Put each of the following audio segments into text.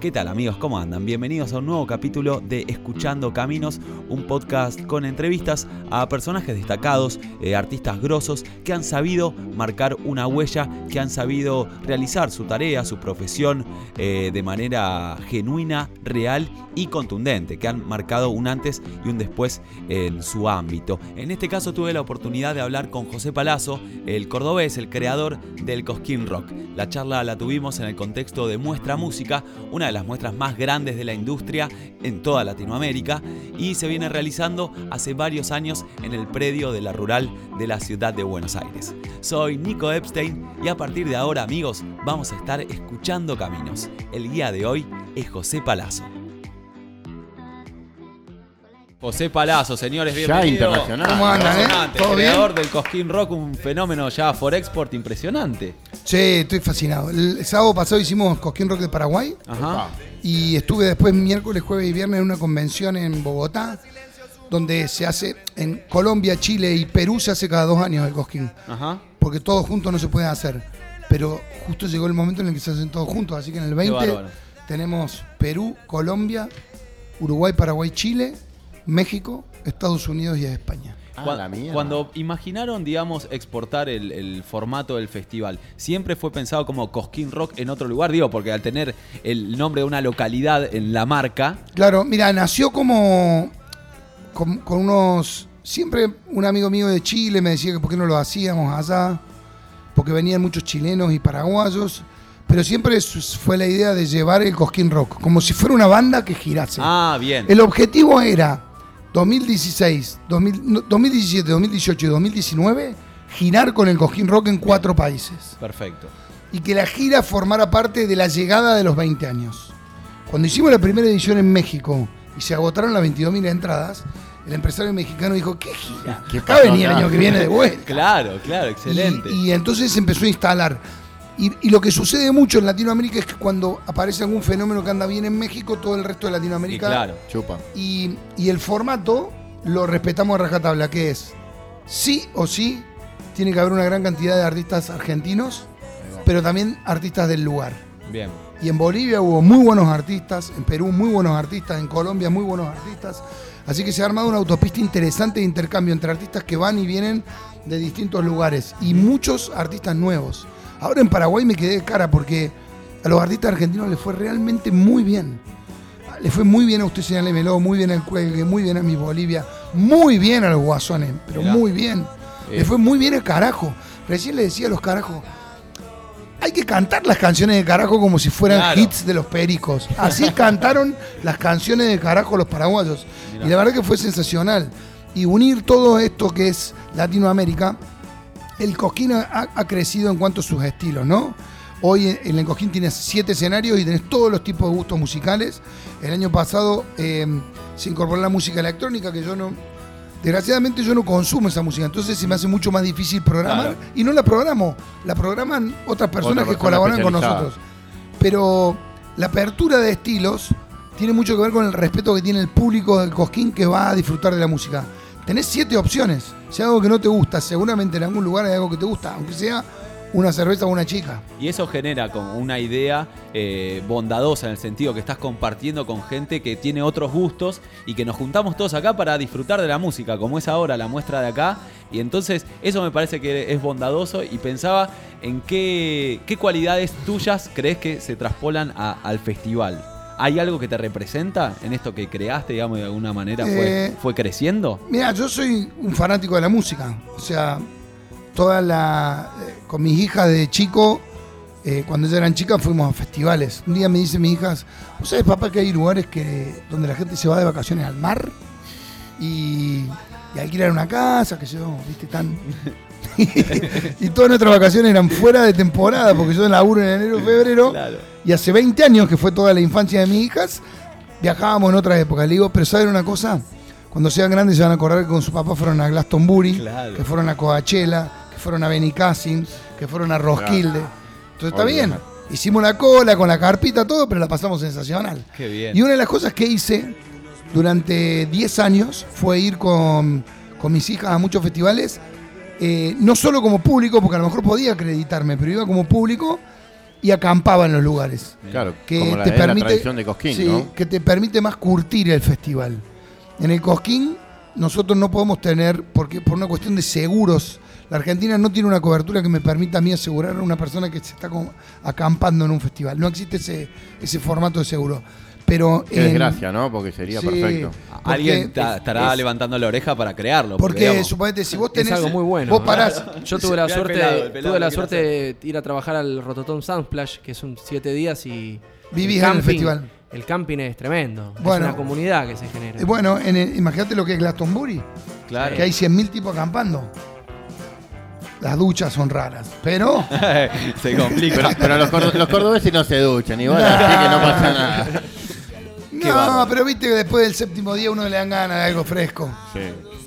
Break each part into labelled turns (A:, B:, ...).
A: ¿Qué tal amigos? ¿Cómo andan? Bienvenidos a un nuevo capítulo de Escuchando Caminos, un podcast con entrevistas a personajes destacados, eh, artistas grosos que han sabido marcar una huella, que han sabido realizar su tarea, su profesión eh, de manera genuina, real y contundente, que han marcado un antes y un después en su ámbito. En este caso tuve la oportunidad de hablar con José Palazzo, el cordobés, el creador del Cosquín Rock. La charla la tuvimos en el contexto de Muestra Música, una de las muestras más grandes de la industria en toda Latinoamérica y se viene realizando hace varios años en el predio de la rural de la ciudad de Buenos Aires. Soy Nico Epstein y a partir de ahora amigos vamos a estar escuchando caminos. El guía de hoy es José Palazzo. José Palazzo, señores, bienvenidos.
B: internacional.
C: ¿Cómo andan, eh? ¿Todo
A: creador del Cosquín Rock, un fenómeno ya for export impresionante.
C: Sí, estoy fascinado. El sábado pasado hicimos Cosquín Rock de Paraguay
A: Ajá.
C: y estuve después miércoles, jueves y viernes en una convención en Bogotá donde se hace en Colombia, Chile y Perú se hace cada dos años el Cosquín.
A: Ajá.
C: Porque todos juntos no se puede hacer. Pero justo llegó el momento en el que se hacen todos juntos. Así que en el 20
A: bárbaro.
C: tenemos Perú, Colombia, Uruguay, Paraguay, Chile, México, Estados Unidos y España.
B: Ah,
A: Cuan-
B: la mía.
A: Cuando imaginaron, digamos, exportar el, el formato del festival, ¿siempre fue pensado como Cosquín Rock en otro lugar? Digo, porque al tener el nombre de una localidad en la marca,
C: Claro, mira, nació como con, con unos... Siempre un amigo mío de Chile me decía que por qué no lo hacíamos allá, porque venían muchos chilenos y paraguayos, pero siempre fue la idea de llevar el Cosquín Rock, como si fuera una banda que girase.
A: ah, bien.
C: El objetivo era 2016, 2000 no, 2017, 2018 y 2019 girar con el Cosquín Rock en cuatro países
A: Perfecto.
C: y que la gira formara parte de la llegada de los 20 años. Cuando hicimos la primera edición en México y se agotaron las 22.000 entradas, el empresario mexicano dijo, ¿qué gira?
B: ¿Qué
C: Acá venía el
B: acá?"
C: año que viene de vuelta.
A: Claro, claro, excelente.
C: Y, y entonces empezó a instalar. Y, y lo que sucede mucho en Latinoamérica es que cuando aparece algún fenómeno que anda bien en México, todo el resto de
A: Y
C: Latinoamérica
A: claro.
B: Chupa.
C: y, y el formato lo respetamos a rajatabla, que es sí o sí tiene que haber una gran cantidad de artistas argentinos, pero también artistas del lugar.
A: Bien.
C: Y en Bolivia hubo muy buenos artistas, en Perú muy buenos artistas, en Colombia muy buenos artistas. Así que se ha armado una autopista interesante de intercambio entre artistas que van y vienen de distintos lugares y muchos artistas nuevos. Ahora en Paraguay me quedé de cara porque a los artistas argentinos les fue realmente muy bien. Le fue muy bien a usted, señor Meló, muy bien al Cuelgue, muy bien a mi Bolivia, muy bien a los guasones, pero
A: Mirá.
C: muy bien.
A: Eh.
C: Le fue muy bien al carajo. Recién le decía a los carajos, hay que cantar las canciones de carajo como si fueran
A: Claro.
C: hits de los pericos. Así cantaron las canciones de carajo los paraguayos.
A: Mirá.
C: Y la verdad que fue sensacional. Y unir todo esto que es Latinoamérica, el Cosquín ha, ha crecido en cuanto a sus estilos, ¿no? Hoy en el Cosquín tienes siete escenarios y tenés todos los tipos de gustos musicales. El año pasado eh, se incorporó la música electrónica, que yo no. Desgraciadamente yo no consumo esa música, entonces se me hace mucho más difícil programar
A: Claro.
C: y no la programo, la programan otras personas
B: Otra
C: que
B: persona
C: colaboran con nosotros. Pero la apertura de estilos tiene mucho que ver con el respeto que tiene el público del Cosquín que va a disfrutar de la música. Tenés siete opciones. Si hay algo que no te gusta, seguramente en algún lugar hay algo que te gusta, aunque sea una cerveza o una chica.
A: Y eso genera como una idea eh, bondadosa en el sentido que estás compartiendo con gente que tiene otros gustos y que nos juntamos todos acá para disfrutar de la música, como es ahora la muestra de acá. Y entonces eso me parece que es bondadoso y pensaba en qué, cualidades tuyas crees que se traspolan al festival. ¿Hay algo que te representa en esto que creaste, digamos, de alguna manera fue,
C: Eh,
A: fue creciendo?
C: Mira, yo soy un fanático de la música. O sea, toda la. eh, con mis hijas de chico, eh, cuando ellas eran chicas, fuimos a festivales. Un día me dicen mis hijas, ¿vos sabés, papá, que hay lugares que, donde la gente se va de vacaciones al mar? Y, y alquilan una casa, que yo, viste, tan. y todas nuestras vacaciones eran fuera de temporada, porque yo laburo en enero, febrero.
A: Claro.
C: Y hace 20 años, que fue toda la infancia de mis hijas, viajábamos en otra época. Le digo, pero ¿saben una cosa? Cuando sean grandes se van a acordar que con su papá fueron a Glastonbury,
A: Claro.
C: que fueron a Coachella, que fueron a Benicassim, que fueron a Roskilde. Entonces está bien. Hicimos la cola con la carpita, todo, pero la pasamos sensacional.
A: Qué bien.
C: Y una de las cosas que hice durante 10 años fue ir con, con mis hijas a muchos festivales, eh, no solo como público, porque a lo mejor podía acreditarme, pero iba como público y acampaba en los lugares.
B: Claro,
C: Que
B: como la,
C: te
B: la
C: permite,
B: tradición de Cosquín,
C: sí,
B: ¿no?
C: que te permite más curtir el festival. En el Cosquín nosotros no podemos tener, porque por una cuestión de seguros, la Argentina no tiene una cobertura que me permita a mí asegurar a una persona que se está acampando en un festival. No existe ese, ese formato de seguro. Pero
B: Qué
C: en-
B: desgracia, ¿no? Porque sería
C: Sí,
B: perfecto.
C: porque
A: Alguien ta-
C: es-
A: estará
C: es-
A: levantando la oreja para crearlo.
C: Porque
A: digamos,
C: suponete, si vos
D: Es
C: tenés.
D: algo muy bueno.
C: Vos parás.
D: Yo tuve la suerte,
A: pelado, el pelado
D: tuve la suerte de ir a trabajar al Rototom Sunsplash, que son siete días y
C: Vivís en el festival.
D: El camping es tremendo.
C: Bueno.
D: es una comunidad que se genera.
C: Eh, Bueno, imagínate lo que es Glastonbury,
A: Claro.
C: que hay 100.000 tipos acampando. Las duchas son raras, pero
A: Se complica.
B: Pero, pero los, cordo- los cordobeses no se duchan, igual, así que no pasa nada.
A: Qué
C: no,
A: bárbaro.
C: pero viste que después del séptimo día uno le dan ganas de algo fresco.
B: Sí.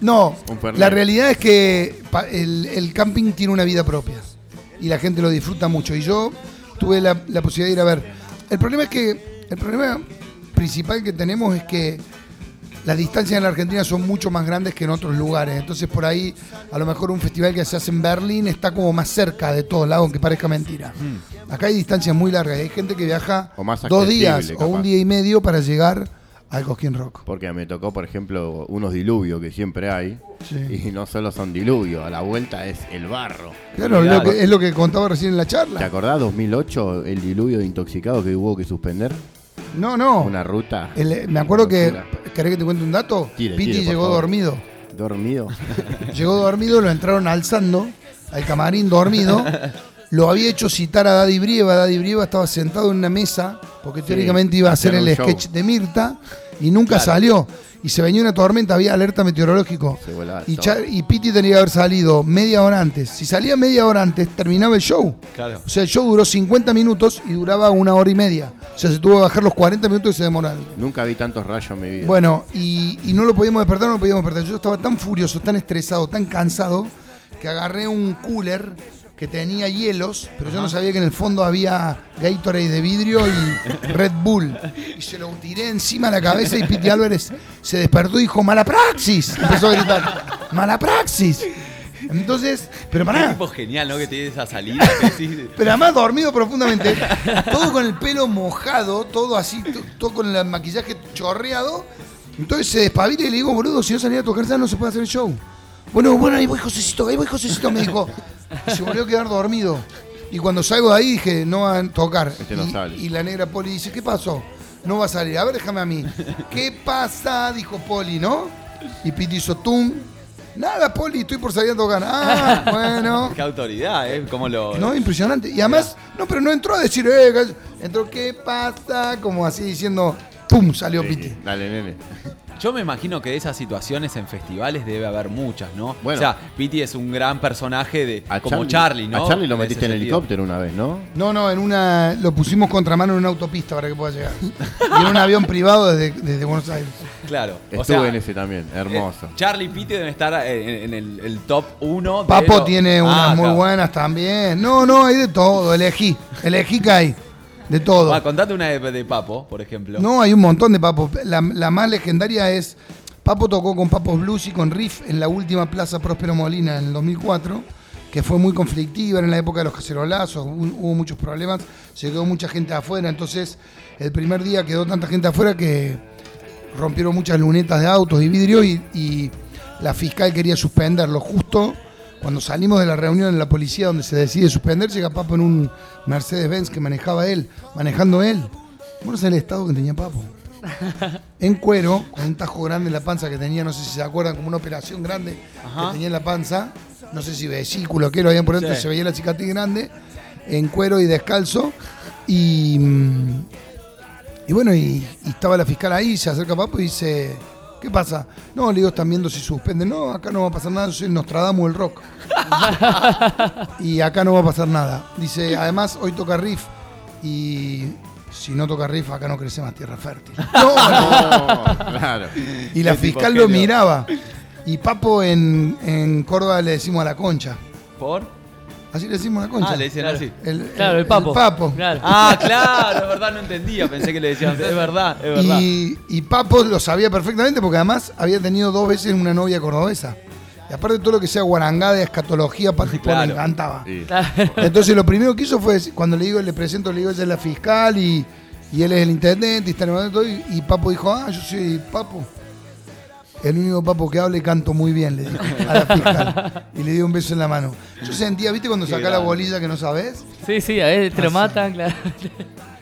C: No, la realidad es que el, el camping tiene una vida propia y la gente lo disfruta mucho. Y yo tuve la, la posibilidad de ir a ver. El problema es que el problema principal que tenemos es que las distancias en la Argentina son mucho más grandes que en otros lugares. Entonces por ahí a lo mejor un festival que se hace en Berlín está como más cerca de todos lados, aunque parezca mentira. Acá hay distancias muy largas. Hay gente que viaja
B: O más
C: dos días o un día y medio para llegar al Cosquín Rock.
B: Porque me tocó, por ejemplo, unos diluvios que siempre hay.
C: Sí.
B: Y no solo son diluvios, a la vuelta es el barro.
C: Claro, es lo, que, es lo que contaba recién en la charla.
B: ¿Te acordás 2008 el diluvio de intoxicado que hubo que suspender?
C: No, no.
B: Una ruta.
C: El- me acuerdo que. ¿Querés que te cuente un dato?
B: Tire,
C: Piti
B: tire,
C: llegó dormido.
B: Dormido.
C: Llegó dormido, lo entraron alzando al camarín dormido. Lo había hecho citar a Daddy Brieva. Daddy Brieva estaba sentado en una mesa porque teóricamente iba a hacer el
B: show.
C: sketch de Mirta y nunca salió. Y se venía una tormenta, había alerta meteorológico.
B: Se volaba
C: Y, y Piti tenía que haber salido media hora antes. Si salía media hora antes, terminaba el show.
A: Claro.
C: O sea, el show duró 50 minutos y duraba una hora y media. O sea, se tuvo que bajar los 40 minutos que se demoraron.
B: Nunca vi tantos rayos en mi vida.
C: Bueno, y, y no lo podíamos despertar, no lo podíamos despertar. Yo estaba tan furioso, tan estresado, tan cansado, que agarré un cooler que tenía hielos, pero yo no sabía que en el fondo había Gatorade de vidrio y Red Bull. Y se lo tiré encima de la cabeza y Piti Álvarez se despertó y dijo, ¡Mala praxis! Empezó a gritar, ¡Mala praxis! Entonces, pero pará,
A: tipo genial, ¿no? Que tiene esa salida. que
C: pero además dormido profundamente, todo con el pelo mojado, todo así, to- todo con el maquillaje chorreado. Entonces se despabila y le digo, boludo, si no salía a tocar ya no se puede hacer el show. Bueno, bueno, ahí voy Josecito, ahí voy Josecito, me dijo. Y se volvió a quedar dormido. Y cuando salgo de ahí dije, no van a tocar.
B: Este no
C: y,
B: sale.
C: y la negra Poli dice, ¿qué pasó? No va a salir. A ver, déjame a mí. ¿Qué pasa? Dijo Poli, ¿no? Y Piti hizo tum. Nada, Poli, estoy por salir a tocar. Ah, bueno.
A: Qué autoridad, ¿eh? Cómo lo.
C: No, impresionante. Y además, no, pero no entró a decir, eh, entró, ¿qué pasa? Como así diciendo, ¡pum! salió Piti.
B: Dale, nene.
A: Yo me imagino que de esas situaciones en festivales debe haber muchas, ¿no?
B: Bueno.
A: o sea, Piti es un gran personaje de
B: A
A: como Charlie, ¿no?
B: A Charlie lo metiste en helicóptero una vez, ¿no?
C: No, no, en una. Lo pusimos contramano en una autopista para que pueda llegar. Y en un avión privado desde, desde Buenos Aires.
A: Claro. o
B: Estuve
A: sea,
B: en ese también, hermoso.
A: eh, Charlie y Piti deben estar eh, en, en el, el top 1.
C: Papo tiene unas muy buenas también. No, no, hay de todo. Elegí. Elegí que hay. De todo.
A: Va, contate una de, de Papo, por ejemplo.
C: No, hay un montón de papos. La, la más legendaria es. Papo tocó con Papos Blues y con Riff en la última Plaza Próspero Molina en el 2004, que fue muy conflictiva, era en la época de los cacerolazos, hu- hubo muchos problemas, se quedó mucha gente afuera, entonces el primer día quedó tanta gente afuera que rompieron muchas lunetas de autos y vidrio y, y la fiscal quería suspenderlo. Justo cuando salimos de la reunión en la policía donde se decide suspender, llega Papo en un Mercedes-Benz que manejaba él, manejando él. Bueno, es el estado que tenía Papo en cuero, con un tajo grande en la panza que tenía, no sé si se acuerdan, como una operación grande
A: Ajá.
C: que tenía en la panza, no sé si vesículo, que lo habían por dentro,
A: Sí.
C: se veía la cicatriz grande, en cuero y descalzo, y, mm, y bueno, y, y estaba la fiscal ahí, se acerca Papo y dice, ¿qué pasa? No, le digo, están viendo si suspenden, no, acá no va a pasar nada, yo soy el Nostradamus del rock. y acá no va a pasar nada. Dice, además, hoy toca riff, y... Si no toca riff, acá no crece más tierra fértil. No, no.
B: No, claro.
C: Y la fiscal lo miraba. Y Papo en, en Córdoba le decimos a la concha.
A: ¿Por?
C: Así le decimos a la concha.
A: Ah, le dicen así.
C: El,
D: Claro, el papo.
C: papo.
D: Claro.
A: Ah, claro, es verdad, no entendía. Pensé que le decían. Es verdad, es verdad.
C: Y, y Papo lo sabía perfectamente porque además había tenido dos veces una novia cordobesa. Y aparte todo lo que sea guarangada, escatología, para
A: Claro.
C: me encantaba.
B: Sí.
C: Entonces lo primero que hizo fue, cuando le digo, le presento, le digo, ella es la fiscal y, y él es el intendente y está todo, y, y Papo dijo, ah, yo soy Papo. El único Papo que habla y canto muy bien, le dijo a la fiscal. Y le dio un beso en la mano. Yo sentía, ¿viste cuando sacás la bolilla que no sabes?
D: Sí, sí, a ver, te lo matan, claro.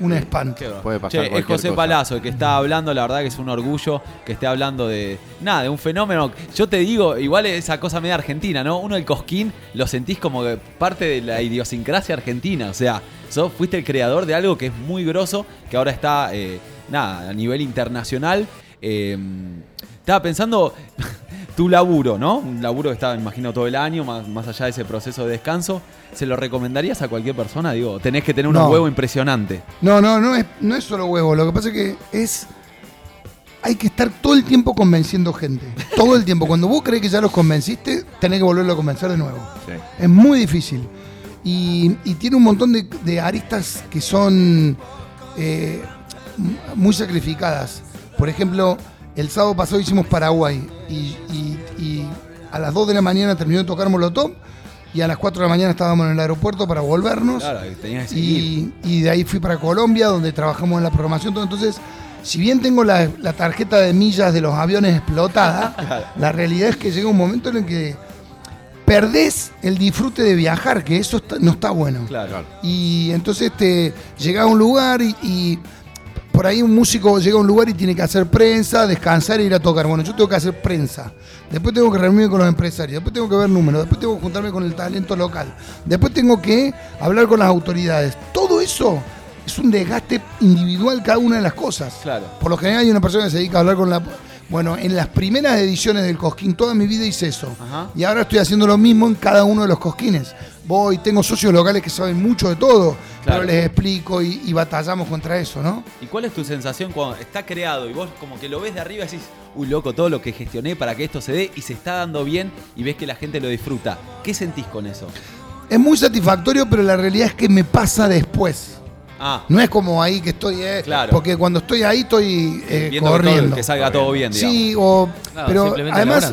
C: Un espanto.
B: Puede pasar
A: Che, es
B: cualquier
A: José
B: cosa.
A: Palazzo el que está hablando, la verdad que es un orgullo que esté hablando de nada, de un fenómeno. Yo te digo, igual esa cosa media argentina, ¿no? Uno del Cosquín lo sentís como que parte de la idiosincrasia argentina, o sea, sos, fuiste el creador de algo que es muy grosso, que ahora está, eh, nada, a nivel internacional. Eh, estaba pensando tu laburo, ¿no? Un laburo que está, me imagino, todo el año, más, más allá de ese proceso de descanso. ¿Se lo recomendarías a cualquier persona? Digo, tenés que tener unos
C: No.
A: huevos impresionantes.
C: No, no, no es, no es solo huevo. Lo que pasa es que es. Hay que estar todo el tiempo convenciendo gente. Todo el tiempo. Cuando vos crees que ya los convenciste, tenés que volverlo a convencer de nuevo.
B: Sí.
C: Es muy difícil. Y, y tiene un montón de, de aristas que son eh, muy sacrificadas. Por ejemplo, el sábado pasado hicimos Paraguay y, y- y a las 2 de la mañana terminó de tocar Molotov y a las 4 de la mañana estábamos en el aeropuerto para volvernos.
A: Claro, que tenías que seguir.
C: Y, y de ahí fui para Colombia, donde trabajamos en la programación. todo. Entonces, si bien tengo la, la tarjeta de millas de los aviones explotada, la realidad es que llega un momento en el que perdés el disfrute de viajar, que eso está- no está bueno.
A: Claro.
C: Y entonces te llega a un lugar y, y por ahí un músico llega a un lugar y tiene que hacer prensa, descansar e ir a tocar. Bueno, yo tengo que hacer prensa. Después tengo que reunirme con los empresarios. Después tengo que ver números. Después tengo que juntarme con el talento local. Después tengo que hablar con las autoridades. Todo eso es un desgaste individual cada una de las cosas.
A: Claro.
C: Por lo general hay una persona que se dedica a hablar con la... Bueno, en las primeras ediciones del Cosquín, toda mi vida hice eso.
A: Ajá.
C: Y ahora estoy haciendo lo mismo en cada uno de los cosquines. Voy, tengo socios locales que saben mucho de todo,
A: Claro.
C: pero les explico y, y batallamos contra eso, ¿no?
A: ¿Y cuál es tu sensación cuando está creado y vos como que lo ves de arriba y decís, uy loco, todo lo que gestioné para que esto se dé y se está dando bien y ves que la gente lo disfruta? ¿Qué sentís con eso?
C: Es muy satisfactorio, pero la realidad es que me pasa después.
A: Ah,
C: No es como ahí que estoy, eh,
A: Claro.
C: porque cuando estoy ahí estoy eh,
A: viendo que, todo-
C: corriendo.
A: que salga todo bien, digamos.
C: Sí, o,
D: Claro,
C: pero además,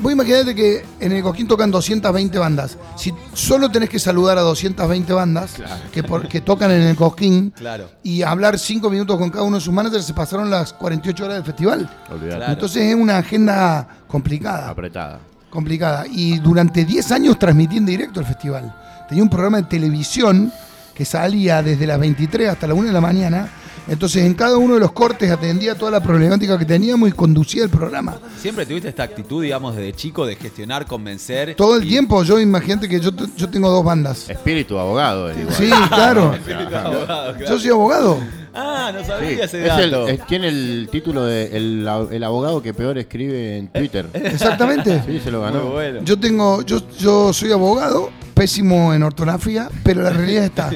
C: vos imaginate que en el Cosquín tocan 220 bandas. Si solo tenés que saludar a 220 bandas que, por- que tocan en el Cosquín
A: Claro.
C: y hablar 5 minutos con cada uno de sus managers, se pasaron las 48 horas del festival.
A: Claro.
C: Entonces es una agenda complicada.
B: Apretada.
C: complicada. Y durante 10 años transmití en directo el festival. Tenía un programa de televisión que salía desde las 23 hasta la 1 de la mañana. Entonces en cada uno de los cortes atendía toda la problemática que teníamos y conducía el programa.
A: Siempre tuviste esta actitud, digamos, desde chico de gestionar, convencer.
C: Todo el
A: y-
C: tiempo, yo imagínate que yo, yo tengo dos bandas.
B: Espíritu abogado, es igual.
C: Sí, claro.
A: Abogado, claro.
C: Yo soy abogado.
A: Ah, no sabía
B: es
A: ese
B: el-
A: dato.
B: es- tiene el título de el, el abogado que peor escribe en Twitter.
C: Exactamente.
B: Sí, se lo ganó.
A: bueno.
C: Yo tengo, yo, yo soy abogado, pésimo en ortografía, pero la realidad está.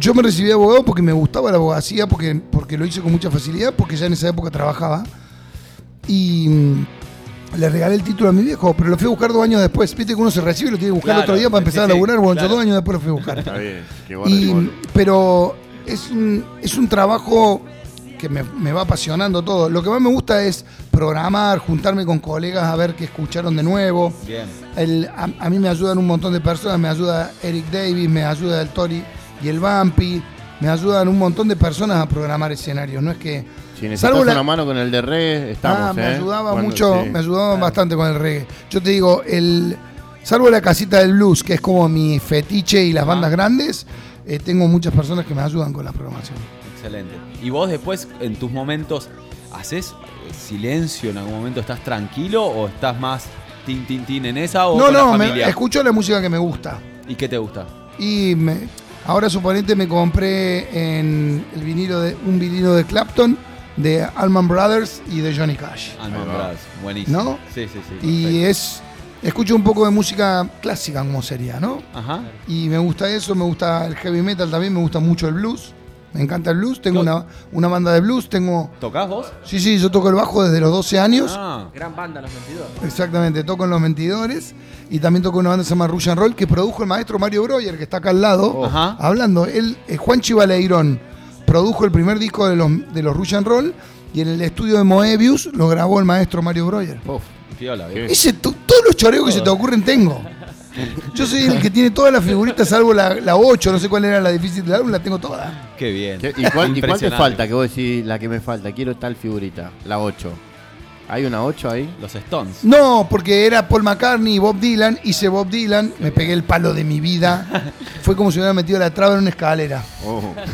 C: Yo me recibí de abogado porque me gustaba la abogacía, porque, porque lo hice con mucha facilidad, porque ya en esa época trabajaba. Y mm, le regalé el título a mi viejo, pero lo fui a buscar dos años después. Viste que uno se recibe y lo tiene que buscar el otro día para empezar
A: sí,
C: a laburar. Bueno,
A: claro.
C: yo dos años después lo fui a buscar.
B: Está bien. Qué bueno,
C: Y,
B: qué bueno.
C: pero es un, es un trabajo que me, me va apasionando todo. Lo que más me gusta es programar, juntarme con colegas a ver qué escucharon de nuevo.
A: Bien.
C: El- a, a mí me ayudan un montón de personas, me ayuda Eric Davis, me ayuda el Tori y el Bumpy, me ayudan un montón de personas a programar escenarios. No es que.
B: Si necesitas
C: la-
B: una mano con el de re, estamos.
C: ah, me
B: ¿eh?
C: ayudaba
B: Cuando-
C: mucho,
B: sí.
C: me ayudaban bastante con el reggae. Yo te digo, el salvo la casita del blues, que es como mi fetiche y las
A: Ajá.
C: bandas grandes, eh, tengo muchas personas que me ayudan con la programación.
A: Excelente. ¿Y vos después, en tus momentos, haces eh, silencio? ¿En algún momento estás tranquilo o estás más tin, tin, tin en esa o
C: No,
A: con la
C: no, me- escucho la música que me gusta.
A: ¿Y qué te gusta?
C: Y me- ahora suponente me compré en el vinilo de, un vinilo de Clapton, de Allman Brothers y de Johnny Cash.
A: Alman. Brothers. Buenísimo.
C: ¿No?
A: Sí, sí, sí.
C: Y
A: perfecto.
C: es. Escucho un poco de música clásica, como sería, ¿no?
A: Ajá.
C: Y me gusta eso, me gusta el heavy metal también, me gusta mucho el blues. Me encanta el blues, tengo
A: ¿Qué-
C: una, una banda de blues, tengo...
A: ¿Tocás vos?
C: Sí, sí, yo toco el bajo desde los 12 años.
A: Ah,
D: Gran banda, los 22.
C: Exactamente, toco en Los Mentidores y también toco en una banda que se llama Rush and Roll que produjo el maestro Mario Breuer, que está acá al lado,
A: Ajá.
C: hablando. Él, eh, Juan Chivaleirón produjo el primer disco de los, de los Rush and Roll y en el estudio de Moebius lo grabó el maestro Mario Breuer.
B: Uf,
A: piola,
B: Qué-
A: bien.
C: Ese, to- todo todos los choreos que se te ocurren tengo. Yo soy el que tiene todas las figuritas, salvo la, la 8, no sé cuál era la difícil del álbum, la tengo toda.
A: Qué bien.
B: ¿Qué- ¿Y cuál, y cuál te falta? Que vos decís la que me falta. Quiero tal figurita. La 8. ¿Hay una 8 ahí?
A: Los Stones.
C: No, porque era Paul McCartney y Bob Dylan, hice Bob Dylan, me pegué el palo de mi vida. Fue como si me hubiera metido la traba en una escalera.
B: Oh.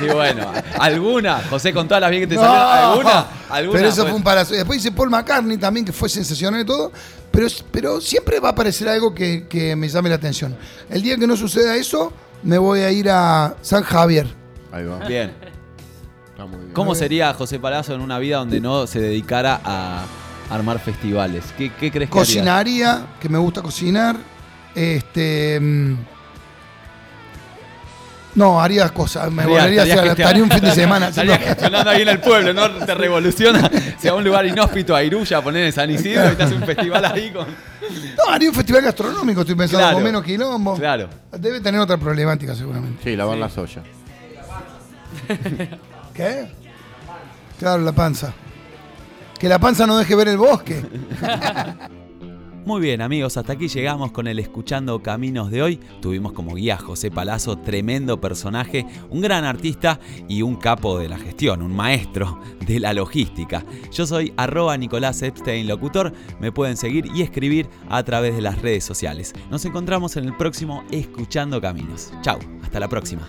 A: Y bueno, ¿alguna? José, con todas las bien que te
C: No,
A: salieron, ¿alguna? ¿Alguna?
C: Pero eso
A: Pues-
C: fue un palazo. Y Después hice Paul McCartney también, que fue sensacional y todo. Pero, pero siempre va a aparecer algo que, que me llame la atención. El día que no suceda eso, me voy a ir a San Javier.
B: Ahí va.
A: Bien.
B: Está muy bien.
A: ¿Cómo sería José Palazzo en una vida donde no se dedicara a armar festivales? ¿Qué, qué crees que haría?
C: Cocinaría, que me gusta cocinar. Este. mm, No, haría cosas. Me volvería a
A: estarías
C: hacer.
A: gestionando-
C: Estaría un fin de semana.
A: Estarías gestionando ahí en el pueblo, ¿no? Te revoluciona. Si a un lugar inhóspito, a Iruya, poner en San Isidro y te hace un festival ahí con.
C: No, haría un festival gastronómico, estoy pensando,
A: Claro.
C: con menos quilombo.
A: Claro.
C: Debe tener otra problemática, seguramente.
B: Sí, lavar las ollas.
C: ¿Qué? Claro, la panza. Que la panza no deje ver el bosque.
A: Muy bien amigos, hasta aquí llegamos con el Escuchando Caminos de hoy. Tuvimos como guía José Palazzo, tremendo personaje, un gran artista y un capo de la gestión, un maestro de la logística. Yo soy arroba Nicolás Epstein Locutor, me pueden seguir y escribir a través de las redes sociales. Nos encontramos en el próximo Escuchando Caminos. Chau, hasta la próxima.